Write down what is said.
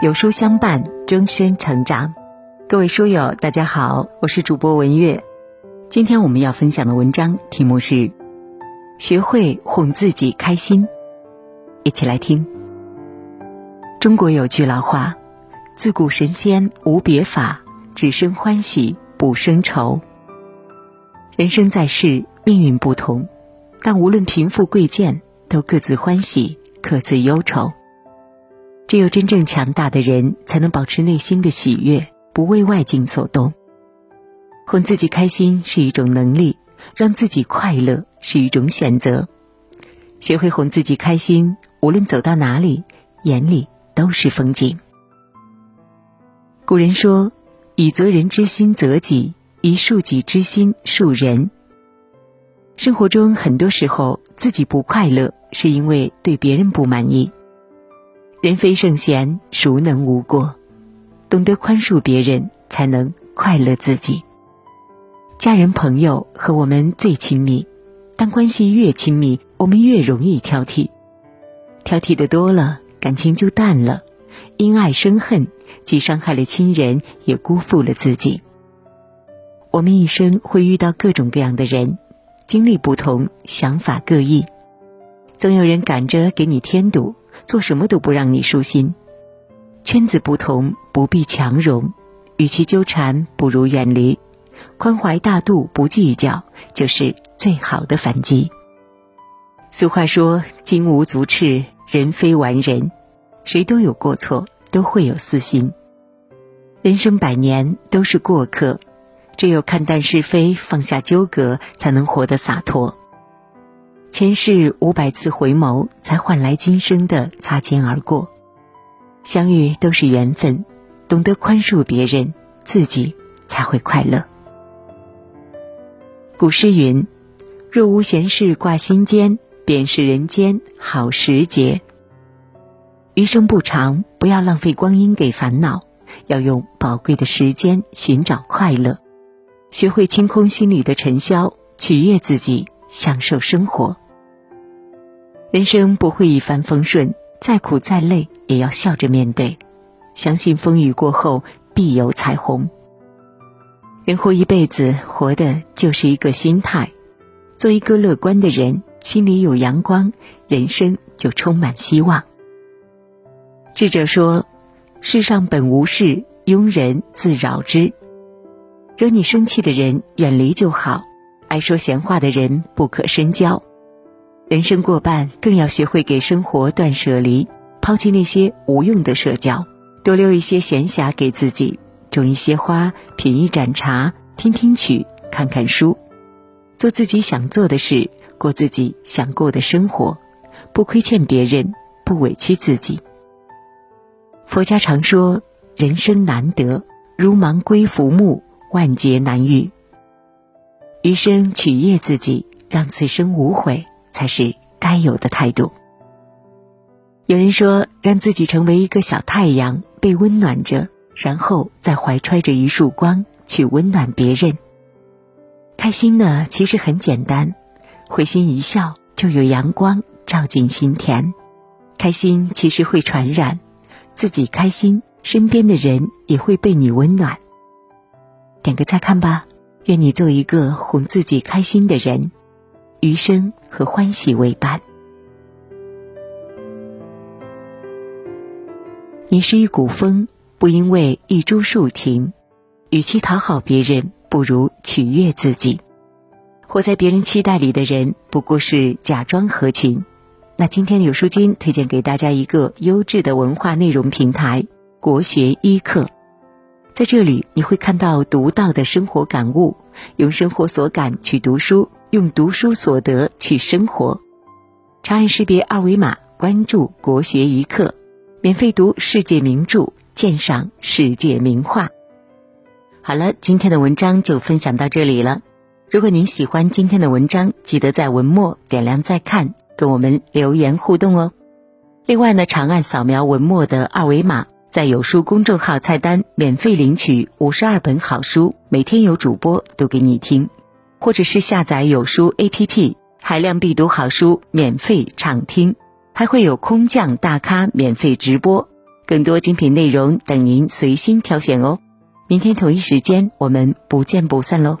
有书相伴，终身成长。各位书友，大家好，我是主播文月。今天我们要分享的文章题目是“学会哄自己开心”，一起来听。中国有句老话：“自古神仙无别法，只生欢喜不生愁。”人生在世，命运不同，但无论贫富贵贱，都各自欢喜，各自忧愁。只有真正强大的人，才能保持内心的喜悦，不为外境所动。哄自己开心是一种能力，让自己快乐是一种选择。学会哄自己开心，无论走到哪里，眼里都是风景。古人说：“以责人之心责己，以恕己之心恕人。”生活中很多时候，自己不快乐，是因为对别人不满意。人非圣贤，孰能无过？懂得宽恕别人，才能快乐自己。家人朋友和我们最亲密，但关系越亲密，我们越容易挑剔。挑剔的多了，感情就淡了，因爱生恨，既伤害了亲人，也辜负了自己。我们一生会遇到各种各样的人，经历不同，想法各异，总有人赶着给你添堵。做什么都不让你舒心，圈子不同不必强融，与其纠缠不如远离，宽怀大度不计较就是最好的反击。俗话说：“金无足赤，人非完人。”谁都有过错，都会有私心。人生百年都是过客，只有看淡是非，放下纠葛，才能活得洒脱。前世五百次回眸，才换来今生的擦肩而过。相遇都是缘分，懂得宽恕别人，自己才会快乐。古诗云：“若无闲事挂心间，便是人间好时节。”余生不长，不要浪费光阴给烦恼，要用宝贵的时间寻找快乐，学会清空心里的尘嚣，取悦自己。享受生活，人生不会一帆风顺，再苦再累也要笑着面对，相信风雨过后必有彩虹。人活一辈子，活的就是一个心态，做一个乐观的人，心里有阳光，人生就充满希望。智者说：“世上本无事，庸人自扰之。惹你生气的人，远离就好。”爱说闲话的人不可深交，人生过半，更要学会给生活断舍离，抛弃那些无用的社交，多留一些闲暇给自己，种一些花，品一盏茶，听听曲，看看书，做自己想做的事，过自己想过的生活，不亏欠别人，不委屈自己。佛家常说，人生难得，如芒归浮木，万劫难遇。余生取悦自己，让此生无悔，才是该有的态度。有人说，让自己成为一个小太阳，被温暖着，然后再怀揣着一束光去温暖别人。开心呢，其实很简单，会心一笑，就有阳光照进心田。开心其实会传染，自己开心，身边的人也会被你温暖。点个再看吧。愿你做一个哄自己开心的人，余生和欢喜为伴。你是一股风，不因为一株树停。与其讨好别人，不如取悦自己。活在别人期待里的人，不过是假装合群。那今天有书君推荐给大家一个优质的文化内容平台——国学一课。在这里，你会看到独到的生活感悟，用生活所感去读书，用读书所得去生活。长按识别二维码，关注“国学一课”，免费读世界名著，鉴赏世界名画。好了，今天的文章就分享到这里了。如果您喜欢今天的文章，记得在文末点亮再看，跟我们留言互动哦。另外呢，长按扫描文末的二维码。在有书公众号菜单免费领取五十二本好书，每天有主播读给你听，或者是下载有书 APP，海量必读好书免费畅听，还会有空降大咖免费直播，更多精品内容等您随心挑选哦。明天同一时间，我们不见不散喽。